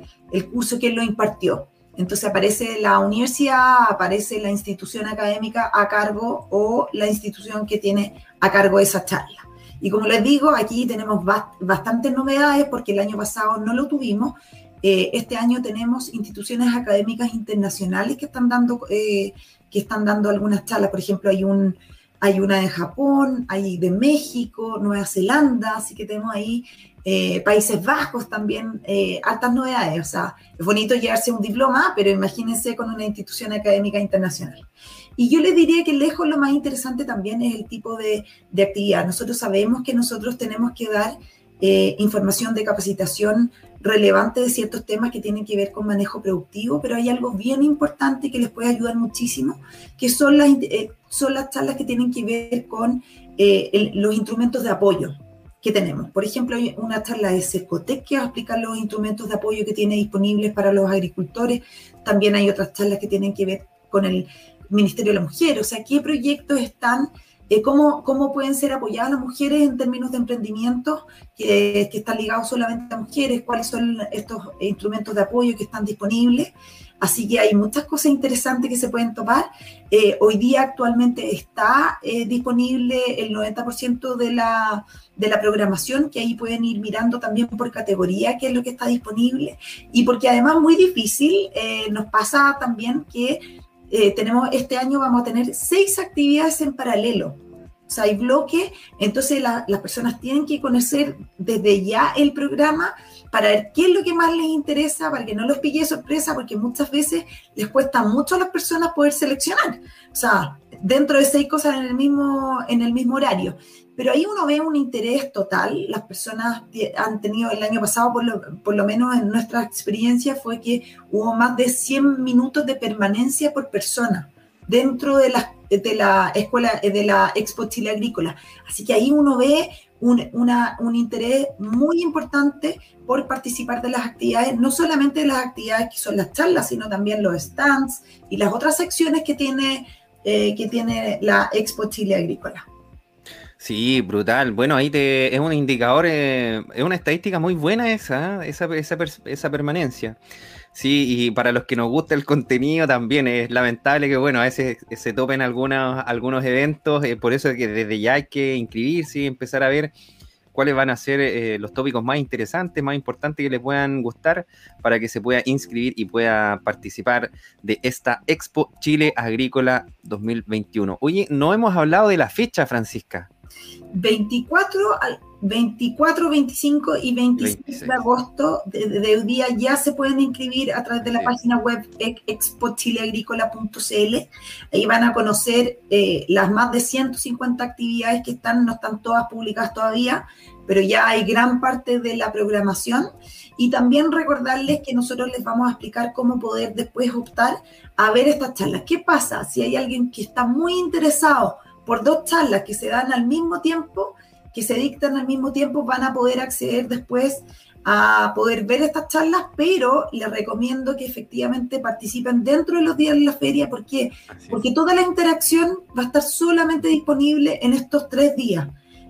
curso que lo impartió. Entonces aparece la universidad, aparece la institución académica a cargo o la institución que tiene a cargo esa charla. Y como les digo, aquí tenemos bastantes novedades porque el año pasado no lo tuvimos eh, este año tenemos instituciones académicas internacionales que están dando, eh, que están dando algunas charlas. Por ejemplo, hay, un, hay una de Japón, hay de México, Nueva Zelanda, así que tenemos ahí eh, Países Bajos también, altas novedades. O sea, es bonito llevarse un diploma, pero imagínense con una institución académica internacional. Y yo les diría que lejos lo más interesante también es el tipo de, de actividad. Nosotros sabemos que nosotros tenemos que dar información de capacitación relevante de ciertos temas que tienen que ver con manejo productivo, pero hay algo bien importante que les puede ayudar muchísimo, que son las, eh, son las charlas que tienen que ver con eh, los instrumentos de apoyo que tenemos. Por ejemplo, hay una charla de Cercotec que va a explicar los instrumentos de apoyo que tiene disponibles para los agricultores. También hay otras charlas que tienen que ver con el Ministerio de la Mujer, o sea, qué proyectos están eh, cómo, cómo, pueden ser apoyadas las mujeres en términos de emprendimiento que, que, están ligados solamente a mujeres, cuáles son estos instrumentos de apoyo que están disponibles. Así que hay muchas cosas interesantes que se pueden tomar. Eh, hoy día actualmente está eh, disponible el 90% de la, de la programación, que ahí pueden ir mirando también por categoría qué es lo que está disponible. Y porque además muy difícil, nos pasa también que tenemos este año vamos a tener seis actividades en paralelo sea, hay bloques, entonces las personas tienen que conocer desde ya el programa para ver qué es lo que más les interesa, para que no los pille sorpresa, porque muchas veces les cuesta mucho a las personas poder seleccionar. O sea, dentro de seis cosas en el mismo, en el mismo horario. Pero ahí uno ve un interés total. Las personas han tenido el año pasado, por lo, por lo menos en nuestra experiencia, fue que hubo más de 100 minutos de permanencia por persona dentro de la, de la escuela, de la Expo Chile Agrícola. Así que ahí uno ve un, un, interés muy importante por participar de las actividades, no solamente de las actividades que son las charlas, sino también los stands y las otras secciones que tiene, eh, que tiene la Expo Chile Agrícola. Sí, brutal. Bueno, ahí te, es un indicador, eh, es una estadística muy buena esa, esa, esa, esa permanencia. Sí, y para los que nos gusta el contenido también es lamentable que, bueno, a veces se topen algunos, algunos eventos, eh, por eso que desde ya hay que inscribirse y empezar a ver cuáles van a ser eh, los tópicos más interesantes, más importantes que les puedan gustar para que se pueda inscribir y pueda participar de esta Expo Chile Agrícola 2021. Oye, no hemos hablado de la fecha, Francisca. 24 al 24, 25 y 26 de agosto de, hoy día ya se pueden inscribir a través de la página web expochileagrícola.cl. Ahí van a conocer eh, las más de 150 actividades que están, no están todas publicadas todavía, pero ya hay gran parte de la programación. Y también recordarles que nosotros les vamos a explicar cómo poder después optar a ver estas charlas. ¿Qué pasa si hay alguien que está muy interesado por dos charlas que se dan al mismo tiempo? Que se dictan al mismo tiempo van a poder acceder después a poder ver estas charlas, pero les recomiendo que efectivamente participen dentro de los días de la feria. ¿Por qué? Porque toda la interacción va a estar solamente disponible en estos tres días.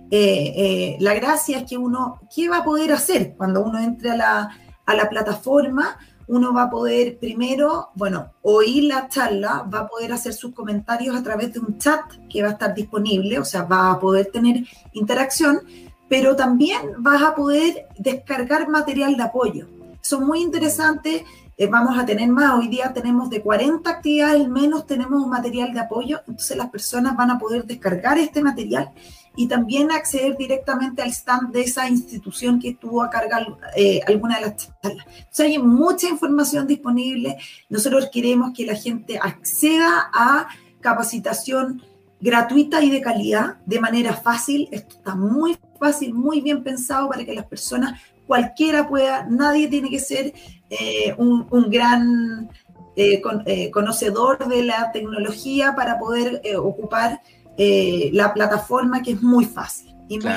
Eh, eh, la gracia es que uno, ¿qué va a poder hacer cuando uno entre a la, a la plataforma? Uno va a poder primero, bueno, oír la charla, va a poder hacer sus comentarios a través de un chat que va a estar disponible, o sea, va a poder tener interacción, pero también vas a poder descargar material de apoyo. Son muy interesantes, eh, vamos a tener más, hoy día tenemos de 40 actividades, menos tenemos material de apoyo, entonces las personas van a poder descargar este material y también acceder directamente al stand de esa institución que estuvo a cargar eh, alguna de las charlas. Entonces hay mucha información disponible. Nosotros queremos que la gente acceda a capacitación gratuita y de calidad de manera fácil. Esto está muy fácil, muy bien pensado para que las personas, cualquiera pueda, nadie tiene que ser eh, un, gran eh, conocedor de la tecnología para poder ocupar eh, la plataforma que es muy fácil y muy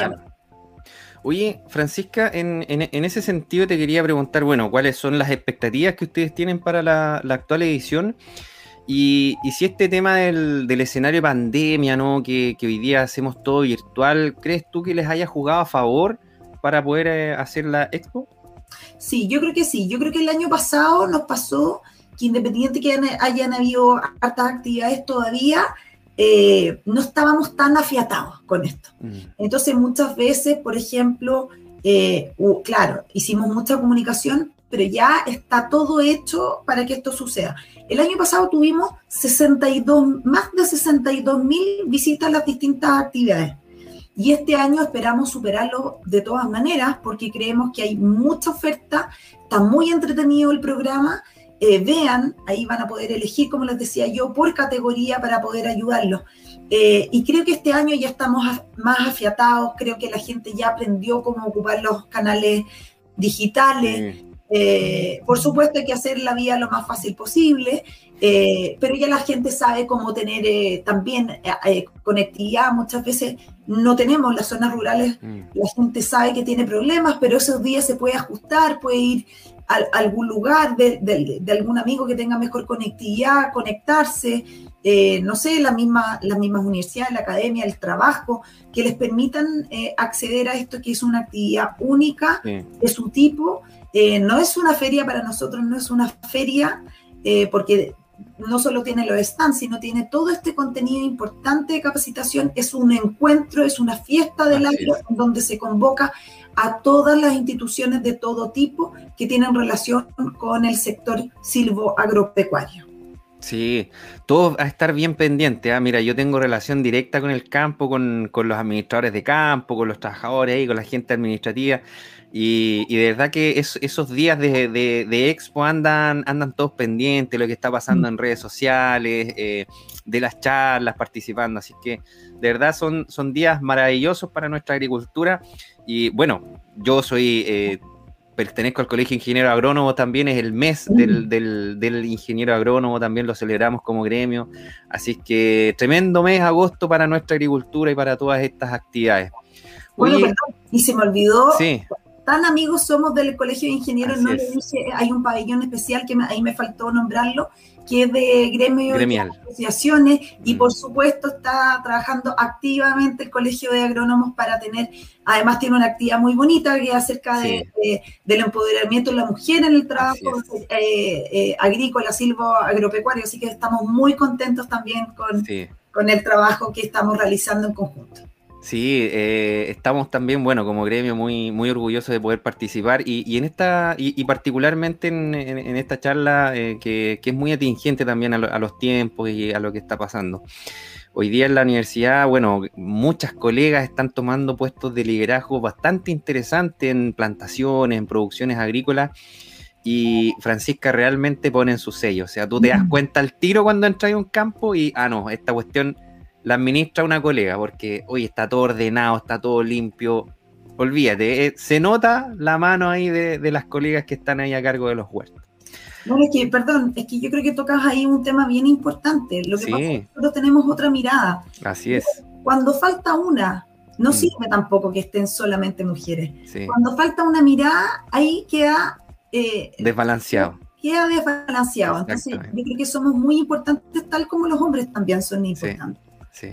Oye, Francisca, en, ese sentido te quería preguntar, bueno, ¿cuáles son las expectativas que ustedes tienen para la, actual edición? Y, si este tema del, escenario de pandemia, ¿no? Que, hoy día hacemos todo virtual, ¿crees tú que les haya jugado a favor para poder eh, hacer la expo? Sí, yo creo que sí. Yo creo que el año pasado nos pasó que independiente que hayan habido hartas actividades todavía, eh, no estábamos tan afiatados con esto. Mm. Entonces muchas veces, por ejemplo, eh, claro, hicimos mucha comunicación, pero ya está todo hecho para que esto suceda. El año pasado tuvimos 62, más de 62 mil visitas a las distintas actividades. Y este año esperamos superarlo de todas maneras porque creemos que hay mucha oferta, está muy entretenido el programa eh, vean, ahí van a poder elegir, como les decía yo, por categoría para poder ayudarlos. Eh, y creo que este año ya estamos más afiatados, creo que la gente ya aprendió cómo ocupar los canales digitales. Eh, por supuesto hay que hacer la vida lo más fácil posible, pero ya la gente sabe cómo tener también conectividad. Muchas veces no tenemos las zonas rurales, mm. la gente sabe que tiene problemas, pero esos días se puede ajustar, puede ir algún lugar de, algún amigo que tenga mejor conectividad, conectarse, eh, no sé, la misma, las mismas universidades, la academia, el trabajo, que les permitan eh, acceder a esto que es una actividad única de su tipo. Eh, no es una feria para nosotros, no es una feria porque no solo tiene los stands, sino tiene todo este contenido importante de capacitación. Es un encuentro, es una fiesta del año donde se convoca a todas las instituciones de todo tipo que tienen relación con el sector silvo-agropecuario. Sí, todo a estar bien pendiente. ¿ah? Mira, yo tengo relación directa con el campo, con, los administradores de campo, con los trabajadores y con la gente administrativa. Y, de verdad que esos días de, expo andan, andan todos pendientes, lo que está pasando mm. en redes sociales, eh, de las charlas, participando. Así que de verdad son, son días maravillosos para nuestra agricultura y bueno, yo soy, eh, pertenezco al Colegio Ingeniero Agrónomo también, es el mes mm. del, ingeniero agrónomo, también lo celebramos como gremio. Así que tremendo mes, agosto, para nuestra agricultura y para todas estas actividades. Bueno, y se me olvidó sí tan amigos somos del Colegio de Ingenieros, no le dije, hay un pabellón especial que ahí me faltó nombrarlo, que es de gremio y asociaciones, y mm. por supuesto está trabajando activamente el Colegio de Agrónomos para tener, además tiene una actividad muy bonita que es acerca de, del empoderamiento de la mujer en el trabajo eh, eh, agrícola, silvo, agropecuario, así que estamos muy contentos también con, con el trabajo que estamos realizando en conjunto. Sí, eh, estamos también, bueno, como gremio muy, muy orgullosos de poder participar y, en esta, y, particularmente en, esta charla eh, que, es muy atingente también a, los tiempos y a lo que está pasando. Hoy día en la universidad, bueno, muchas colegas están tomando puestos de liderazgo bastante interesantes en plantaciones, en producciones agrícolas y Francisca realmente pone en su sello. O sea, tú te das mm. cuenta al tiro cuando entras en un campo y, ah, no, esta cuestión la administra una colega, porque hoy está todo ordenado, está todo limpio. Olvídate, eh, se nota la mano ahí de, las colegas que están ahí a cargo de los huertos. No, es que, perdón, es que yo creo que tocas ahí un tema bien importante. Lo que pasa es que nosotros tenemos otra mirada. Así es. Cuando falta una, no mm. sirve tampoco que estén solamente mujeres. Cuando falta una mirada, ahí queda... Eh, desbalanceado. Queda desbalanceado. Entonces, yo creo que somos muy importantes, tal como los hombres también son importantes. Sí.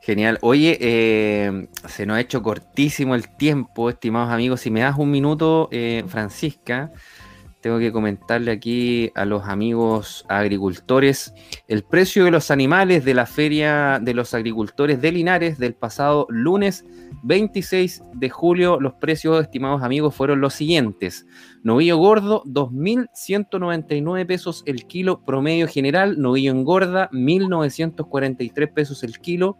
Genial. Oye, eh, se nos ha hecho cortísimo el tiempo, estimados amigos. Si me das un minuto, eh, Francisca, tengo que comentarle aquí a los amigos agricultores el precio de los animales de la Feria de los Agricultores de Linares del pasado lunes 26 de julio. Los precios, estimados amigos, fueron los siguientes. Novillo gordo, 2.199 pesos el kilo promedio general. Novillo engorda, 1.943 pesos el kilo.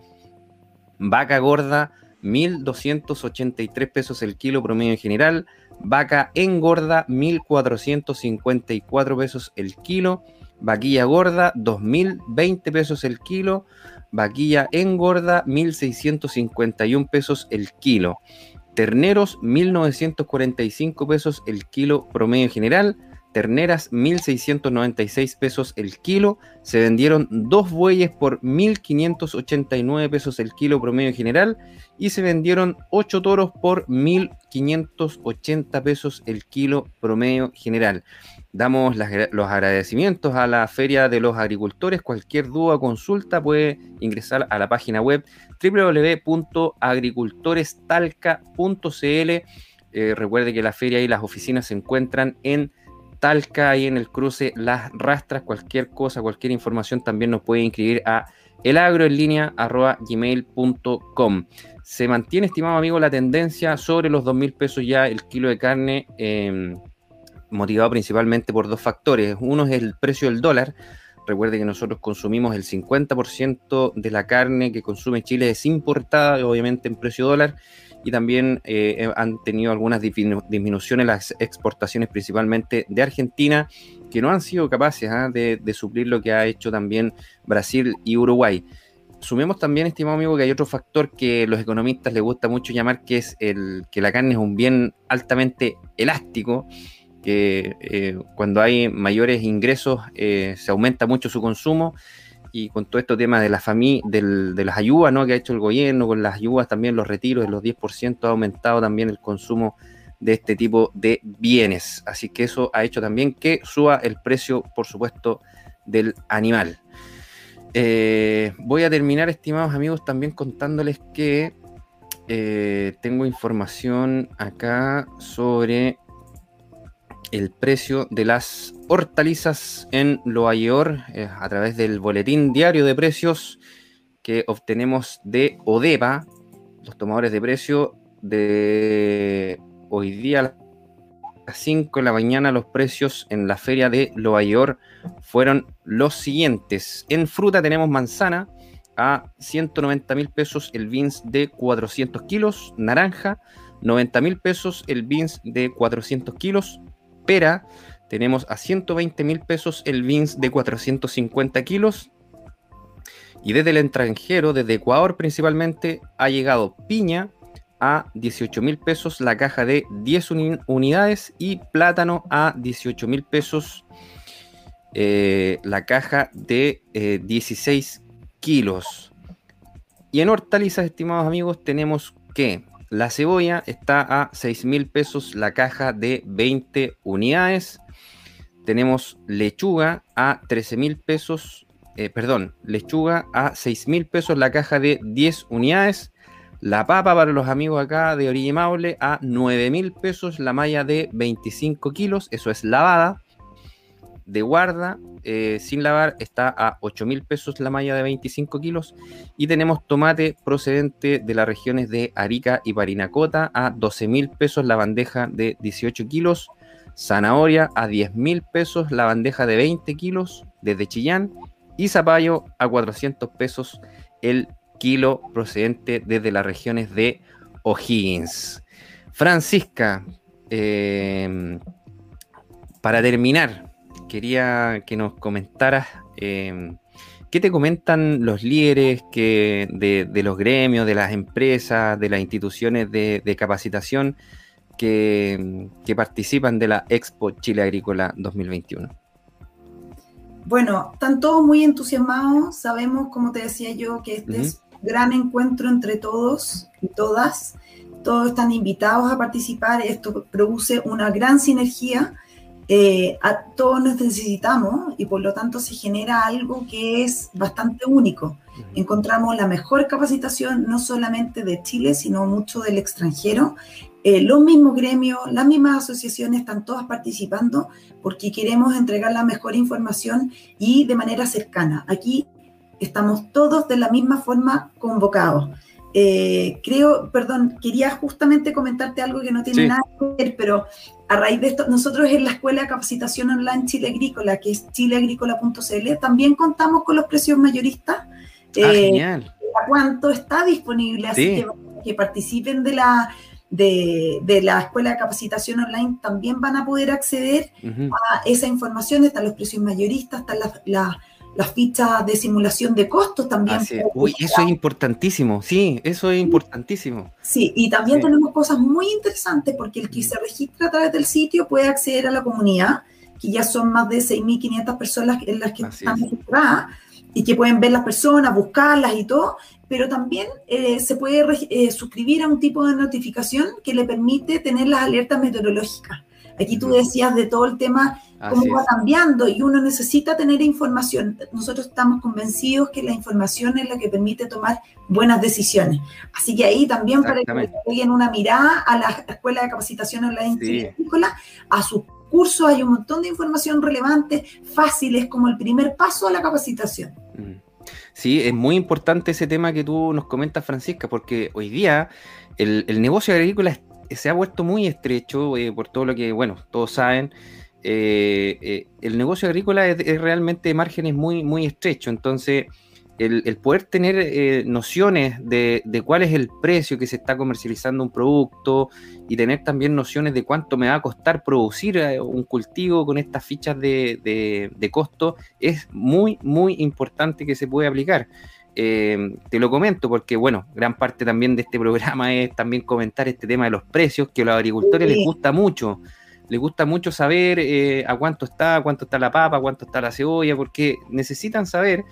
Vaca gorda, 1.283 pesos el kilo promedio general. Vaca engorda, 1.454 pesos el kilo. Vaquilla gorda, 2.020 pesos el kilo. Vaquilla engorda, 1.651 pesos el kilo. Terneros, 1.945 pesos el kilo promedio general. Terneras 1.696 pesos el kilo, se vendieron dos bueyes por 1.589 pesos el kilo promedio general y se vendieron ocho toros por 1.580 pesos el kilo promedio general. Damos los agradecimientos a la Feria de los Agricultores. Cualquier duda o consulta puede ingresar a la página web www.agricultorestalca.cl. Eh, recuerde que la feria y las oficinas se encuentran en Talca, ahí en el cruce Las Rastras. Cualquier cosa, cualquier información también nos puede inscribir a elagroenlinea.gmail.com. Se mantiene, estimado amigo, la tendencia sobre los 2.000 pesos ya el kilo de carne. Eh, motivado principalmente por dos factores. Uno es el precio del dólar. Recuerde que nosotros consumimos el 50% de la carne que consume Chile es importada, obviamente en precio dólar, y también eh, han tenido algunas disminuciones las exportaciones, principalmente de Argentina, que no han sido capaces ¿ah? de, suplir lo que ha hecho también Brasil y Uruguay. Sumemos también, estimado amigo, que hay otro factor que los economistas les gusta mucho llamar, que es el que la carne es un bien altamente elástico que eh, cuando hay mayores ingresos eh, se aumenta mucho su consumo y con todo este tema de la familia, de las ayudas ¿no? que ha hecho el gobierno, con las ayudas también los retiros de los 10% ha aumentado también el consumo de este tipo de bienes. Así que eso ha hecho también que suba el precio, por supuesto, del animal. Eh, voy a terminar, estimados amigos, también contándoles que tengo información acá sobre el precio de las hortalizas en Loayor eh, a través del boletín diario de precios que obtenemos de ODEPA, los tomadores de precio de hoy día a las 5 de la mañana los precios en la feria de Loayor fueron los siguientes. En fruta tenemos manzana a 190 mil pesos el beans de 400 kilos, naranja 90 mil pesos el beans de 400 kilos, pera, tenemos a 120 mil pesos el beans de 450 kilos. Y desde el extranjero, desde Ecuador principalmente, ha llegado piña a 18 mil pesos la caja de 10 unidades y plátano a 18 mil pesos eh, la caja de 16 eh, kilos. Y en hortalizas, estimados amigos, tenemos que la cebolla está a 6 mil pesos la caja de 20 unidades. Tenemos lechuga a 13 mil pesos, eh, perdón, lechuga a 6 mil pesos la caja de 10 unidades. La papa para los amigos acá de Orilla Maule a 9 mil pesos la malla de 25 kilos, eso es lavada de guarda eh, sin lavar está a 8 mil pesos la malla de 25 kilos. Y tenemos tomate procedente de las regiones de Arica y Parinacota a 12 mil pesos la bandeja de 18 kilos. Zanahoria a 10 mil pesos la bandeja de 20 kilos desde Chillán. Y zapallo a 400 pesos el kilo procedente desde las regiones de O'Higgins. Francisca, eh, para terminar, quería que nos comentaras em, qué te comentan los líderes que, de, los gremios, de las empresas, de las instituciones de, capacitación que, participan de la Expo Chile Agrícola 2021. Bueno, están todos muy entusiasmados. Sabemos, como te decía yo, que este es un gran encuentro entre todos y todas. Todos están invitados a participar. Esto produce una gran sinergia eh, a todos nos necesitamos y por lo tanto se genera algo que es bastante único. Encontramos la mejor capacitación no solamente de Chile, sino mucho del extranjero. Eh, los mismos gremios, las mismas asociaciones están todas participando porque queremos entregar la mejor información y de manera cercana. Aquí estamos todos de la misma forma convocados. Eh, creo, perdón, quería justamente comentarte algo que no tiene nada que ver, pero a raíz de esto, nosotros en la Escuela de Capacitación Online Chile Agrícola, que es chileagrícola.cl, también contamos con los precios mayoristas. Ah, eh, genial. A cuánto está disponible, así que que participen de la, de, de, la Escuela de Capacitación Online también van a poder acceder a esa información. Están los precios mayoristas, están las las fichas de simulación de costos también. Uy, eso es importantísimo, sí, eso es importantísimo. Sí, y también tenemos cosas muy interesantes porque el que se registra a través del sitio puede acceder a la comunidad que ya son más de 6.500 personas en las que están registradas y que pueden ver las personas, buscarlas y todo, pero también eh, se puede eh, suscribir a un tipo de notificación que le permite tener las alertas meteorológicas. Aquí tú decías de todo el tema, cómo va cambiando y uno necesita tener información. Nosotros estamos convencidos que la información es la que permite tomar buenas decisiones. Así que ahí también para que tengan una mirada a la Escuela de Capacitación Online sí. a sus cursos hay un montón de información relevante, fáciles como el primer paso a la capacitación. Mm. Sí, es muy importante ese tema que tú nos comentas, Francisca, porque hoy día el, negocio agrícola se ha vuelto muy estrecho eh, por todo lo que, bueno, todos saben. Eh, eh, el negocio agrícola es, realmente de márgenes muy, muy estrechos, entonces el, poder tener eh, nociones de, cuál es el precio que se está comercializando un producto y tener también nociones de cuánto me va a costar producir eh, un cultivo con estas fichas de, costo es muy, muy importante que se pueda aplicar. Eh, te lo comento porque, bueno, gran parte también de este programa es también comentar este tema de los precios, que a los agricultores les gusta mucho. Les gusta mucho saber a cuánto está, cuánto está la papa, cuánto está la cebolla, porque necesitan saber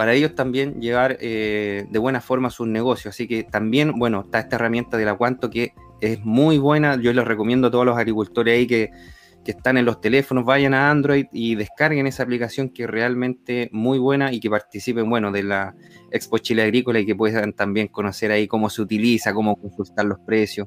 para ellos también llevar eh, de buena forma sus negocios. Así que también, bueno, está esta herramienta de la Cuanto que es muy buena. Yo les recomiendo a todos los agricultores ahí que, están en los teléfonos, vayan a Android y descarguen esa aplicación que es realmente muy buena y que participen, bueno, de la Expo Chile Agrícola y que puedan también conocer ahí cómo se utiliza, cómo consultar los precios.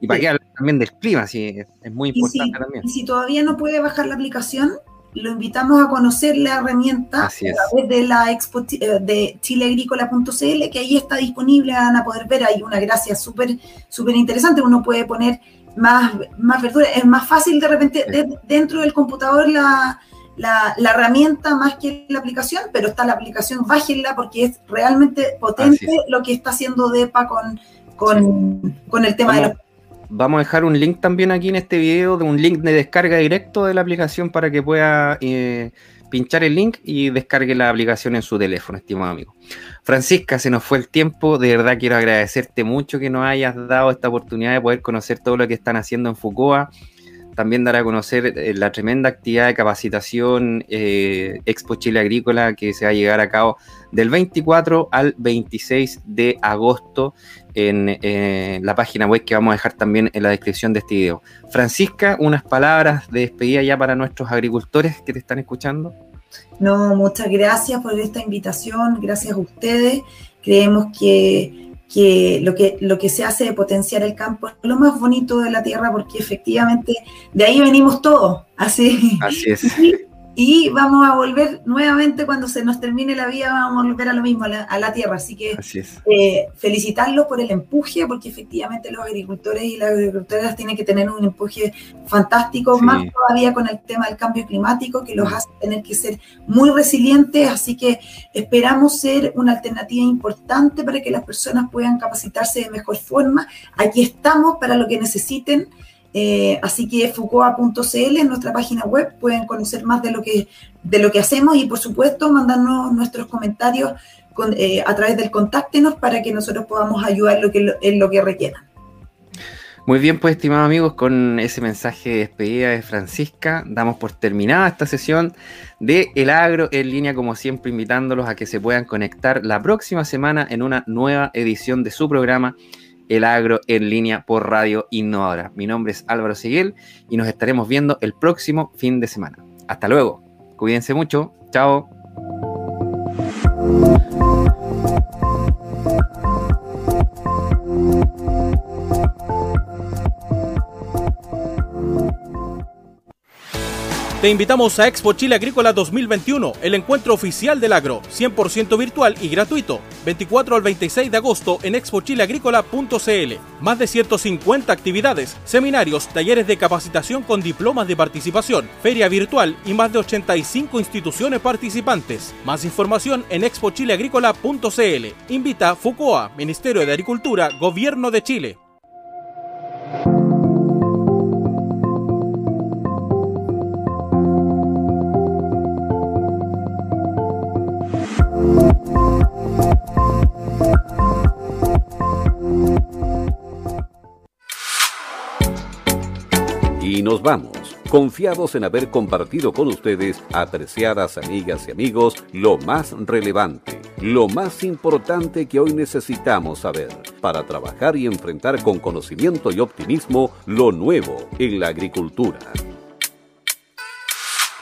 Y para que hablen también del clima, sí, es, muy importante también. Y si todavía no puede bajar la aplicación, lo invitamos a conocer la herramienta a través de la expo eh, de chileagrícola.cl, que ahí está disponible, van a poder ver, hay una gracia súper súper interesante, uno puede poner más, más verduras, es más fácil de repente dentro del computador la, la, herramienta más que la aplicación, pero está la aplicación, bájenla porque es realmente potente lo que está haciendo DEPA con, con, con el tema de los Vamos a dejar un link también aquí en este video, de un link de descarga directo de la aplicación para que pueda eh, pinchar el link y descargue la aplicación en su teléfono, estimado amigo. Francisca, se nos fue el tiempo. De verdad quiero agradecerte mucho que nos hayas dado esta oportunidad de poder conocer todo lo que están haciendo en Fucoa. También dar a conocer eh, la tremenda actividad de capacitación eh, Expo Chile Agrícola que se va a llegar a cabo del 24 al 26 de agosto en eh, la página web que vamos a dejar también en la descripción de este video. Francisca, unas palabras de despedida ya para nuestros agricultores que te están escuchando. No, muchas gracias por esta invitación, gracias a ustedes. Creemos que, lo, que lo que se hace de potenciar el campo es lo más bonito de la tierra porque efectivamente de ahí venimos todos. Así, así es. y vamos a volver nuevamente cuando se nos termine la vida, vamos a volver a lo mismo, a la, tierra. Así que eh, felicitarlos por el empuje, porque efectivamente los agricultores y las agricultoras tienen que tener un empuje fantástico, más todavía con el tema del cambio climático, que los hace tener que ser muy resilientes. Así que esperamos ser una alternativa importante para que las personas puedan capacitarse de mejor forma. Aquí estamos para lo que necesiten. Eh, así que fucoa.cl en nuestra página web pueden conocer más de lo que, de lo que hacemos y por supuesto mandarnos nuestros comentarios eh, a través del contáctenos para que nosotros podamos ayudar lo que, en lo que requieran. Muy bien, pues estimados amigos, con ese mensaje de despedida de Francisca, damos por terminada esta sesión de El Agro en línea, como siempre, invitándolos a que se puedan conectar la próxima semana en una nueva edición de su programa el agro en línea por Radio Innovadora. Mi nombre es Álvaro Seguel y nos estaremos viendo el próximo fin de semana. Hasta luego. Cuídense mucho. Chao. Te invitamos a Expo Chile Agrícola 2021, el encuentro oficial del agro, 100% virtual y gratuito, 24 al 26 de agosto en expochileagrícola.cl. Más de 150 actividades, seminarios, talleres de capacitación con diplomas de participación, feria virtual y más de 85 instituciones participantes. Más información en expochileagrícola.cl. Invita FUCOA, Ministerio de Agricultura, Gobierno de Chile. Nos vamos confiados en haber compartido con ustedes, apreciadas amigas y amigos, lo más relevante, lo más importante que hoy necesitamos saber para trabajar y enfrentar con conocimiento y optimismo lo nuevo en la agricultura.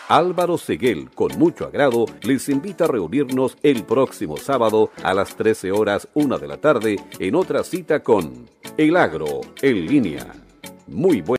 Álvaro Seguel, con mucho agrado, les invita a reunirnos el próximo sábado a las 13 horas 1 de la tarde en otra cita con El Agro en línea. Muy buen